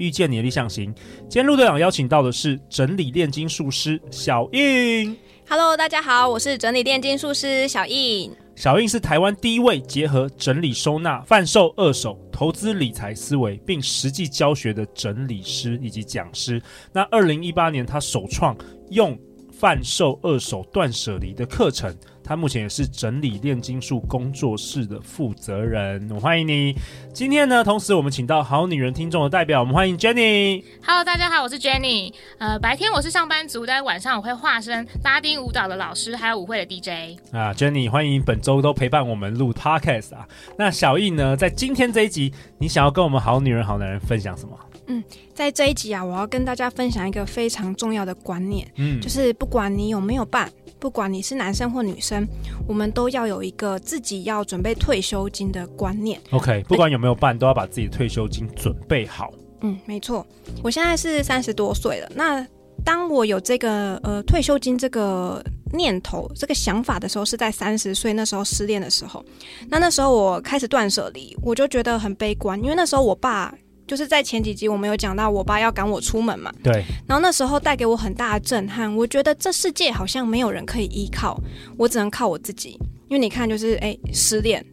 遇见你的理想型。今天陆队长邀请到的是整理炼金术师小印。Hello，大家好，我是整理炼金术师小印。小印是台湾第一位结合整理收纳、贩售二手、投资理财思维，并实际教学的整理师以及讲师。那二零一八年，他首创用贩售二手断舍离的课程。他目前也是整理炼金术工作室的负责人，我欢迎你。今天呢，同时我们请到好女人听众的代表，我们欢迎 Jenny。Hello，大家好，我是 Jenny。呃，白天我是上班族，但晚上我会化身拉丁舞蹈的老师，还有舞会的 DJ。啊，Jenny，欢迎本周都陪伴我们录 Podcast 啊。那小易呢，在今天这一集，你想要跟我们好女人、好男人分享什么？嗯，在这一集啊，我要跟大家分享一个非常重要的观念，嗯，就是不管你有没有伴。不管你是男生或女生，我们都要有一个自己要准备退休金的观念。OK，不管有没有办，都要把自己的退休金准备好。嗯，没错。我现在是三十多岁了。那当我有这个呃退休金这个念头、这个想法的时候，是在三十岁那时候失恋的时候。那那时候我开始断舍离，我就觉得很悲观，因为那时候我爸。就是在前几集我们有讲到，我爸要赶我出门嘛。对。然后那时候带给我很大的震撼，我觉得这世界好像没有人可以依靠，我只能靠我自己。因为你看，就是哎，失恋，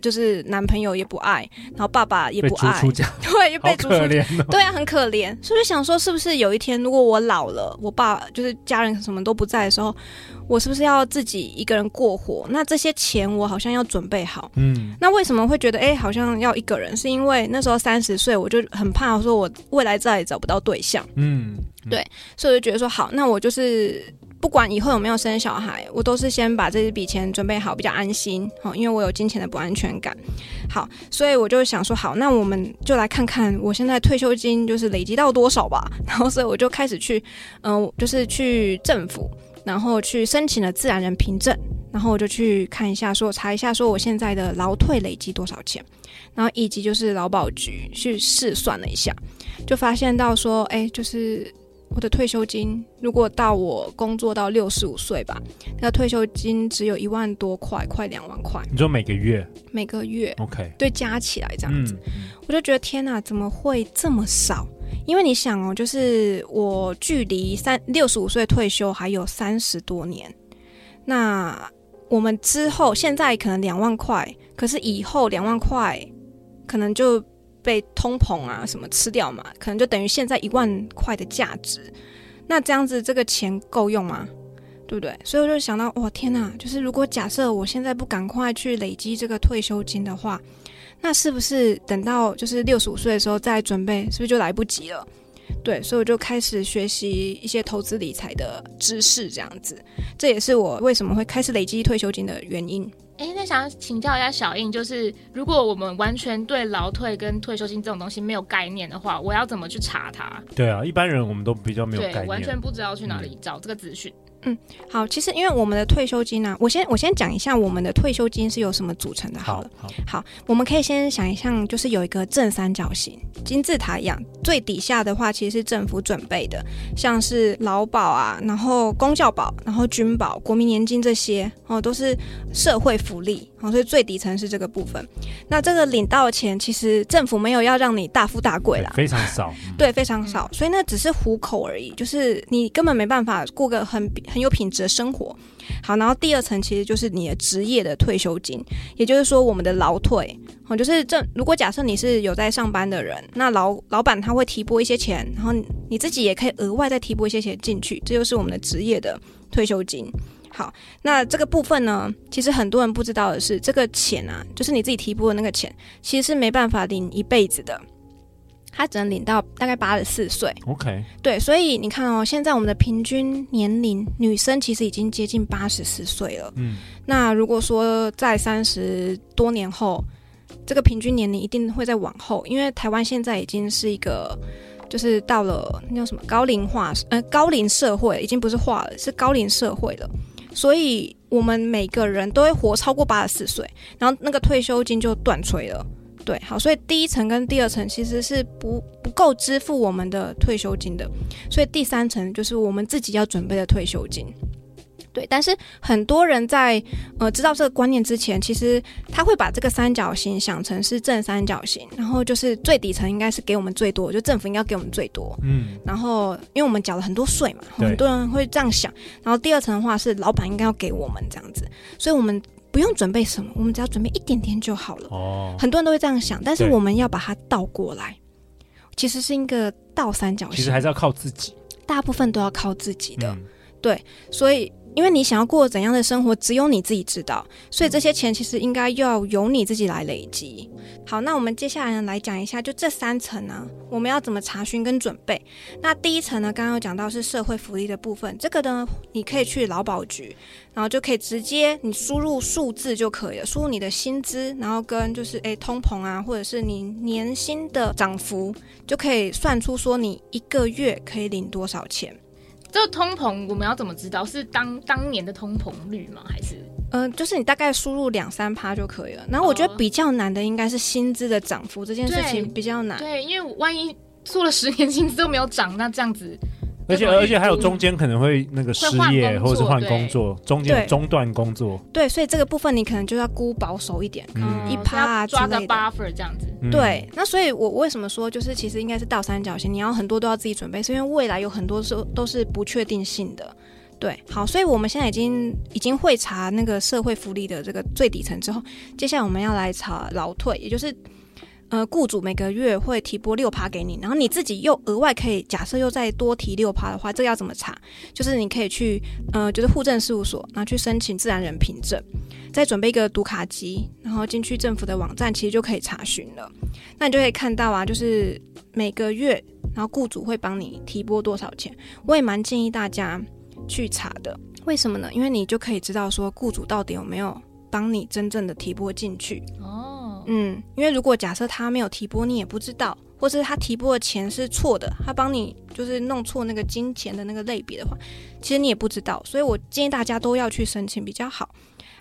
就是男朋友也不爱，然后爸爸也不爱，对，被逐出。对啊，很可怜。所以就想说，是不是有一天，如果我老了，我爸就是家人什么都不在的时候，我是不是要自己一个人过活？那这些钱我好像要准备好。嗯。那为什么会觉得哎，好像要一个人？是因为那时候三十岁，我就很怕说，我未来再也找不到对象。嗯。对，所以我就觉得说，好，那我就是。不管以后有没有生小孩，我都是先把这笔钱准备好，比较安心。好，因为我有金钱的不安全感。好，所以我就想说，好，那我们就来看看我现在退休金就是累积到多少吧。然后，所以我就开始去，嗯、就是去政府，然后去申请了自然人凭证，然后我就去看一下说，说查一下，说我现在的劳退累积多少钱，然后以及就是劳保局去试算了一下，就发现到说，哎，就是。我的退休金，如果到我工作到六十五岁吧，那退休金只有一万多块，快两万块。你说每个月？每个月，OK，对，加起来这样子，我就觉得天哪，怎么会这么少？因为你想哦，就是我距离三六十五岁退休还有三十多年，那我们之后现在可能两万块，可是以后两万块可能就。被通膨啊什么吃掉嘛，可能就等于现在一万块的价值。那这样子这个钱够用吗？对不对？所以我就想到，哇天呐！就是如果假设我现在不赶快去累积这个退休金的话，那是不是等到就是六十五岁的时候再准备，是不是就来不及了？对，所以我就开始学习一些投资理财的知识，这样子。这也是我为什么会开始累积退休金的原因。哎，那想请教一下小印，就是如果我们完全对劳退跟退休金这种东西没有概念的话，我要怎么去查它？对啊，一般人我们都比较没有概念，对，完全不知道去哪里找这个资讯。嗯，好，其实因为我们的退休金呢、啊，我先我先讲一下我们的退休金是由什么组成的。好了，好，好，好，我们可以先想一下，就是有一个正三角形，金字塔一样，最底下的话其实是政府准备的，像是劳保啊，然后公教保，然后军保、国民年金这些哦，都是社会福利哦，所以最底层是这个部分。那这个领到的钱，其实政府没有要让你大富大贵啦，非常少，对，非常少，所以那只是糊口而已，就是你根本没办法过个很。很有品质的生活，好，然后第二层其实就是你的职业的退休金，也就是说我们的劳退，哦，就是这如果假设你是有在上班的人，那老老板他会提拨一些钱，然后你自己也可以额外再提拨一些钱进去，这就是我们的职业的退休金。好，那这个部分呢，其实很多人不知道的是，这个钱啊，就是你自己提拨的那个钱，其实是没办法领一辈子的。他只能领到大概八十四岁。OK，对，所以你看哦，现在我们的平均年龄，女生其实已经接近八十四岁了。嗯，那如果说在三十多年后，这个平均年龄一定会再往后，因为台湾现在已经是一个。就是到了那叫什么高龄化，呃，高龄社会已经不是化了，是高龄社会了。所以我们每个人都会活超过八十四岁，然后那个退休金就断炊了。对，好，所以第一层跟第二层其实是不不够支付我们的退休金的，所以第三层就是我们自己要准备的退休金。对，但是很多人在呃知道这个观念之前，其实他会把这个三角形想成是正三角形，然后就是最底层应该是给我们最多，就政府应该给我们最多。嗯，然后因为我们缴了很多税嘛，很多人会这样想。然后第二层的话是老板应该要给我们这样子，所以我们不用准备什么，我们只要准备一点点就好了。哦，很多人都会这样想，但是我们要把它倒过来，其实是一个倒三角形，其实还是要靠自己，大部分都要靠自己的。嗯、对，所以。因为你想要过怎样的生活，只有你自己知道，所以这些钱其实应该要由你自己来累积。好，那我们接下来呢，来讲一下，就这三层呢，我们要怎么查询跟准备？那第一层呢，刚刚有讲到是社会福利的部分，这个呢，你可以去劳保局，然后就可以直接你输入数字就可以了，输入你的薪资，然后跟就是诶通膨啊，或者是你年薪的涨幅，就可以算出说你一个月可以领多少钱。这个通膨我们要怎么知道？是当当年的通膨率吗？还是？嗯、呃，就是你大概输入两三趴就可以了。然后我觉得比较难的应该是薪资的涨幅这件事情比较难。对，因为万一做了十年薪资都没有涨，那这样子。而且而且还有中间可能会那个失业，或者是换工作，中间中断工作。对，所以这个部分你可能就要估保守一点，嗯，一趴啊抓个 buffer 这样子。对，那所以我为什么说就是其实应该是倒三角形，你要很多都要自己准备，是因为未来有很多时候都是不确定性的。对，好，所以我们现在已经已经会查那个社会福利的这个最底层之后，接下来我们要来查劳退，也就是。呃，雇主每个月会提拨六趴给你，然后你自己又额外可以假设又再多提六趴的话，这个要怎么查？就是你可以去呃，就是户政事务所，然后去申请自然人凭证，再准备一个读卡机，然后进去政府的网站，其实就可以查询了。那你就可以看到啊，就是每个月，然后雇主会帮你提拨多少钱。我也蛮建议大家去查的，为什么呢？因为你就可以知道说雇主到底有没有帮你真正的提拨进去。哦。嗯，因为如果假设他没有提拨，你也不知道，或是他提拨的钱是错的，他帮你就是弄错那个金钱的那个类别的话，其实你也不知道，所以我建议大家都要去申请比较好。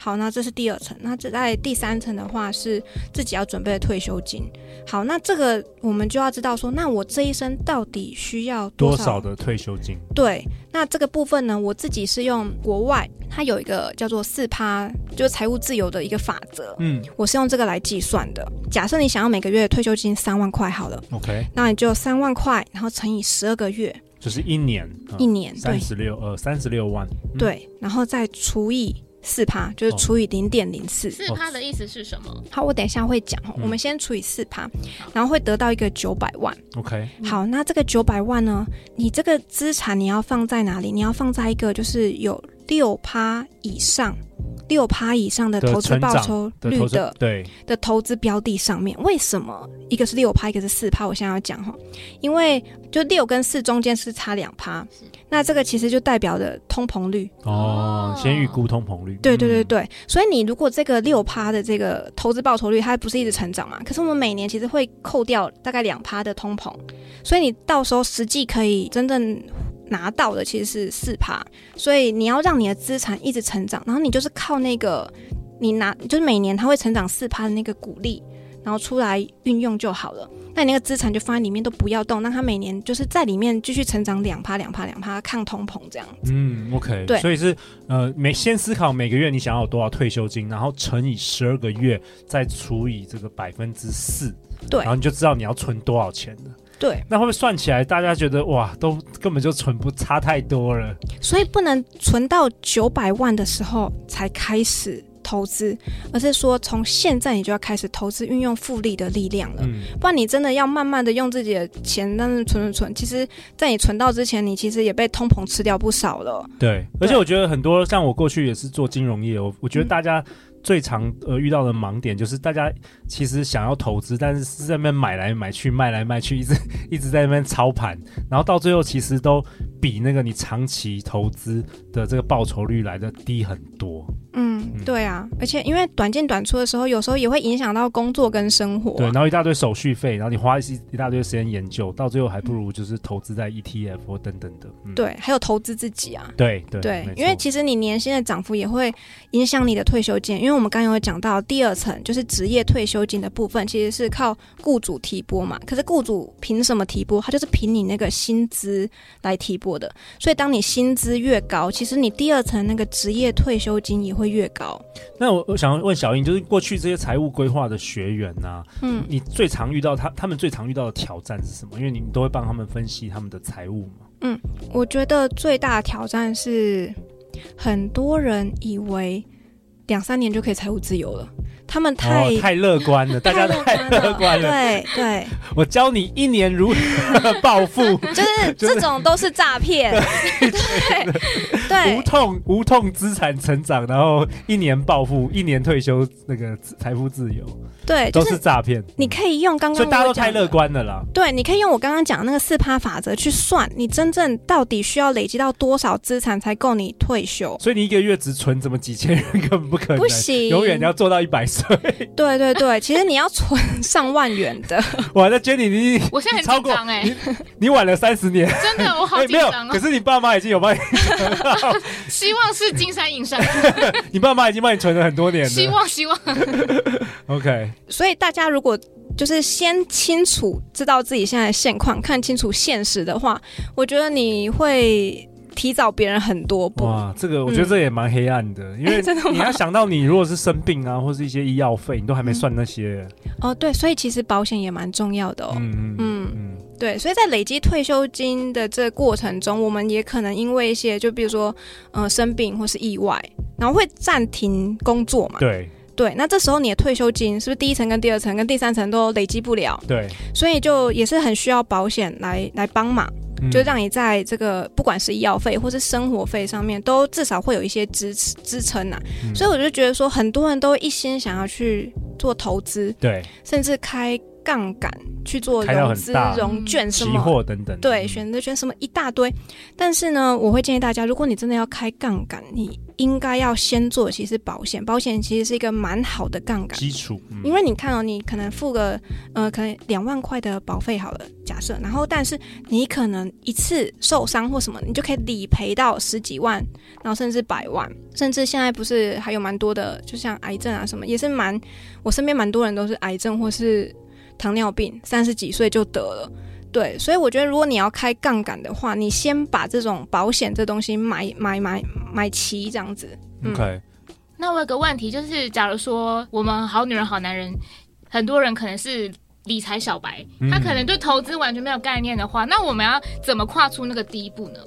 好，那这是第二层。那这在第三层的话是自己要准备的退休金。好，那这个我们就要知道说，那我这一生到底需要多少，的退休金？对，那这个部分呢，我自己是用国外，它有一个叫做四趴，就是财务自由的一个法则。嗯，我是用这个来计算的。假设你想要每个月退休金三万块好了，OK，那你就三万块，然后乘以十二个月，就是一年，一年三十六呃三十六万，嗯、对，然后再除以。四趴就是除以零点零四，四趴的意思是什么？好，我等一下会讲。嗯、我们先除以四趴，然后会得到一个九百万。OK，好，那这个九百万呢？你这个资产你要放在哪里？你要放在一个就是有六趴以上。六趴以上的投资报酬率的，的对的投资标的上面，为什么一个是六趴，一个是四趴？我现在要讲哈，因为就六跟四中间是差两趴，那这个其实就代表的通膨率哦。先预估通膨率，对对对对。所以你如果这个六趴的这个投资报酬率，它不是一直成长嘛？可是我们每年其实会扣掉大概两趴的通膨，所以你到时候实际可以真正。拿到的其实是四趴，所以你要让你的资产一直成长，然后你就是靠那个你拿，就是每年它会成长四趴的那个股利，然后出来运用就好了。那你那个资产就放在里面都不要动，让它每年就是在里面继续成长两趴两趴两趴，抗通膨这样子。嗯，OK，对，所以是呃每先思考每个月你想要有多少退休金，然后乘以十二个月，再除以这个百分之四，对，然后你就知道你要存多少钱了。对，那会不会算起来，大家觉得哇，都根本就存不差太多了？所以不能存到九百万的时候才开始投资，而是说从现在你就要开始投资，运用复利的力量了。嗯，不然你真的要慢慢的用自己的钱，但是存存存，其实，在你存到之前，你其实也被通膨吃掉不少了。对，而且我觉得很多像我过去也是做金融业，我我觉得大家。最常呃遇到的盲点就是大家其实想要投资，但是是在那边买来买去、卖来卖去，一直 一直在那边操盘，然后到最后其实都比那个你长期投资的这个报酬率来的低很多。嗯，嗯、对啊，而且因为短进短出的时候，有时候也会影响到工作跟生活、啊。对，然后一大堆手续费，然后你花一一大堆时间研究，到最后还不如就是投资在 ETF 或等等的。嗯、对，还有投资自己啊。对对对，对因为其实你年薪的涨幅也会影响你的退休金，因为我们刚刚有讲到第二层就是职业退休金的部分，其实是靠雇主提拨嘛。可是雇主凭什么提拨？他就是凭你那个薪资来提拨的。所以当你薪资越高，其实你第二层那个职业退休金也会越高。那我我想问小英，就是过去这些财务规划的学员呐、啊，嗯，你最常遇到他他们最常遇到的挑战是什么？因为你都会帮他们分析他们的财务嘛。嗯，我觉得最大的挑战是很多人以为两三年就可以财务自由了。他们太、哦、太乐观了，大家都太乐观了。对对，我教你一年如何 暴富，就是这种都是诈骗。对对，无痛无痛资产成长，然后一年暴富，一年退休，那个财富自由。对，都是诈骗。你可以用刚刚，所以大家都太乐观了啦。对，你可以用我刚刚讲的那个四趴法则去算，你真正到底需要累积到多少资产才够你退休？所以你一个月只存怎么几千元，根本不可能，不行，永远要做到一百岁。对对对，其实你要存上万元的。哇，那 Jenny，你我现在很紧张哎，你你晚了三十年，真的我好 紧张哦。可是你爸妈已经有帮你，希望是金山银山。你爸妈已经帮你存了很多年了，希望希望。OK。所以大家如果就是先清楚知道自己现在的现况，看清楚现实的话，我觉得你会提早别人很多步。哇，这个我觉得这也蛮黑暗的，嗯、因为 你要想到你如果是生病啊，或是一些医药费，你都还没算那些。哦，对，所以其实保险也蛮重要的哦。嗯嗯嗯，嗯对，所以在累积退休金的这个过程中，我们也可能因为一些，就比如说，呃，生病或是意外，然后会暂停工作嘛。对。对，那这时候你的退休金是不是第一层跟第二层跟第三层都累积不了？对，所以就也是很需要保险来来帮忙，嗯、就让你在这个不管是医药费或是生活费上面，都至少会有一些支持支撑呐。嗯、所以我就觉得说，很多人都一心想要去做投资，对，甚至开杠杆去做融资、融券什么期货等等，对，选择权什么一大堆。但是呢，我会建议大家，如果你真的要开杠杆，你应该要先做，其实保险，保险其实是一个蛮好的杠杆基础。嗯、因为你看哦，你可能付个呃，可能两万块的保费好了，假设，然后但是你可能一次受伤或什么，你就可以理赔到十几万，然后甚至百万，甚至现在不是还有蛮多的，就像癌症啊什么，也是蛮，我身边蛮多人都是癌症或是糖尿病，三十几岁就得了。对，所以我觉得，如果你要开杠杆的话，你先把这种保险这东西买买买买齐，这样子。嗯、OK。那我有个问题，就是假如说我们好女人好男人，很多人可能是理财小白，嗯、他可能对投资完全没有概念的话，那我们要怎么跨出那个第一步呢？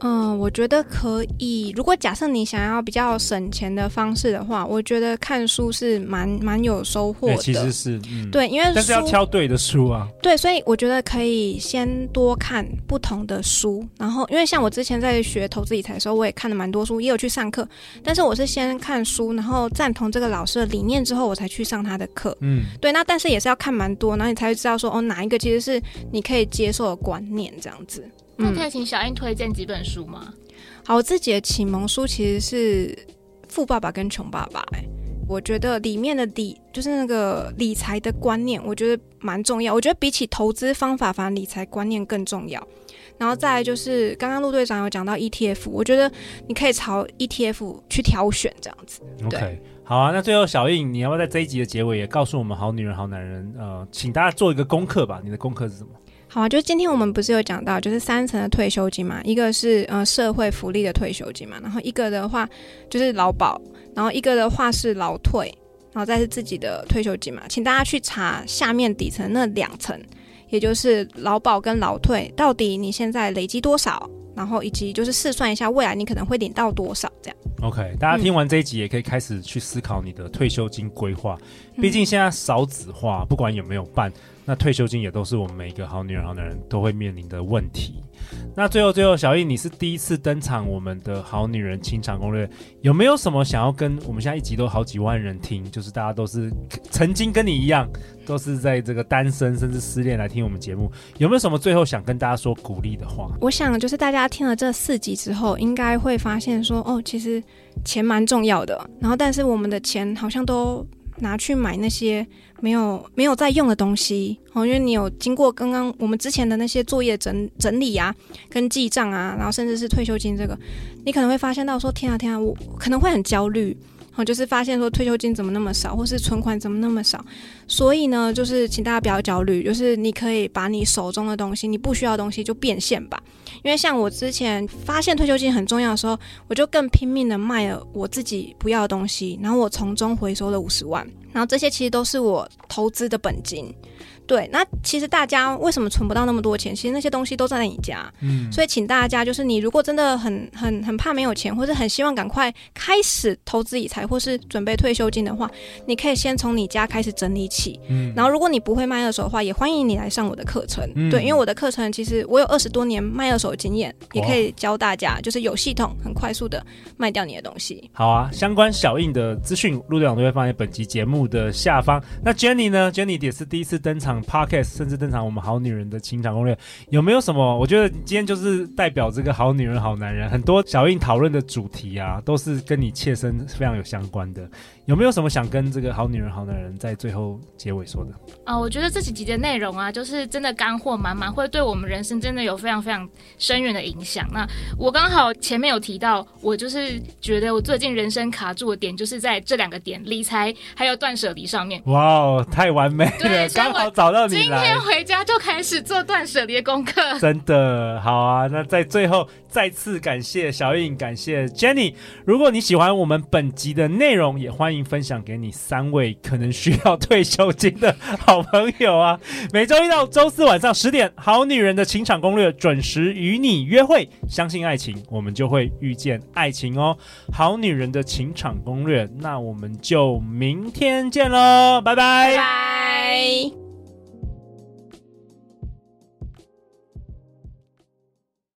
嗯，我觉得可以。如果假设你想要比较省钱的方式的话，我觉得看书是蛮蛮有收获的。其实是，嗯、对，因为但是要挑对的书啊。对，所以我觉得可以先多看不同的书。然后，因为像我之前在学投资理财的时候，我也看了蛮多书，也有去上课。但是我是先看书，然后赞同这个老师的理念之后，我才去上他的课。嗯，对。那但是也是要看蛮多，然后你才会知道说，哦，哪一个其实是你可以接受的观念，这样子。那可以请小英推荐几本书吗？好，我自己的启蒙书其实是《富爸爸跟穷爸爸》。哎，我觉得里面的理就是那个理财的观念，我觉得蛮重要。我觉得比起投资方法，反而理财观念更重要。然后再来就是刚刚陆队长有讲到 ETF，我觉得你可以朝 ETF 去挑选这样子。OK，好啊。那最后小英，你要不要在这一集的结尾也告诉我们好女人好男人？呃，请大家做一个功课吧。你的功课是什么？好啊，就是今天我们不是有讲到，就是三层的退休金嘛，一个是呃社会福利的退休金嘛，然后一个的话就是劳保，然后一个的话是劳退，然后再是自己的退休金嘛，请大家去查下面底层那两层，也就是劳保跟劳退，到底你现在累积多少，然后以及就是试算一下未来你可能会领到多少这样。OK，大家听完这一集也可以开始去思考你的退休金规划，毕竟现在少子化，不管有没有办。那退休金也都是我们每一个好女人、好男人都会面临的问题。那最后，最后，小易，你是第一次登场我们的好女人清场攻略，有没有什么想要跟我们现在一集都好几万人听，就是大家都是曾经跟你一样，都是在这个单身甚至失恋来听我们节目，有没有什么最后想跟大家说鼓励的话？我想就是大家听了这四集之后，应该会发现说，哦，其实钱蛮重要的，然后但是我们的钱好像都拿去买那些没有没有在用的东西哦，因为你有经过刚刚我们之前的那些作业整整理啊，跟记账啊，然后甚至是退休金这个，你可能会发现到说天啊天啊，我可能会很焦虑。我就是发现说退休金怎么那么少，或是存款怎么那么少，所以呢，就是请大家不要焦虑，就是你可以把你手中的东西，你不需要的东西就变现吧。因为像我之前发现退休金很重要的时候，我就更拼命的卖了我自己不要的东西，然后我从中回收了五十万，然后这些其实都是我投资的本金。对，那其实大家为什么存不到那么多钱？其实那些东西都在你家，嗯，所以请大家就是你如果真的很很很怕没有钱，或者很希望赶快开始投资理财，或是准备退休金的话，你可以先从你家开始整理起，嗯，然后如果你不会卖二手的话，也欢迎你来上我的课程，嗯，对，因为我的课程其实我有二十多年卖二手的经验，也可以教大家就是有系统、很快速的卖掉你的东西。好啊，相关小印的资讯，陆队长都会放在本集节目的下方。那 Jenny 呢？Jenny 也是第一次登场。Podcast 甚至登场，我们好女人的情场攻略有没有什么？我觉得今天就是代表这个好女人、好男人，很多小印讨论的主题啊，都是跟你切身非常有相关的。有没有什么想跟这个好女人、好男人在最后结尾说的？啊、我觉得这几集的内容啊，就是真的干货满满，会对我们人生真的有非常非常深远的影响。那我刚好前面有提到，我就是觉得我最近人生卡住的点，就是在这两个点：理财还有断舍离上面。哇哦，太完美了，刚好找到你。今天回家就开始做断舍离的功课，真的好啊！那在最后再次感谢小颖，感谢 Jenny。如果你喜欢我们本集的内容，也欢迎分享给你三位可能需要退休金的好朋友啊！每周一到周四晚上十点，《好女人的情场攻略》准时与你约会。相信爱情，我们就会遇见爱情哦！好女人的情场攻略，那我们就明天见喽，拜。拜拜。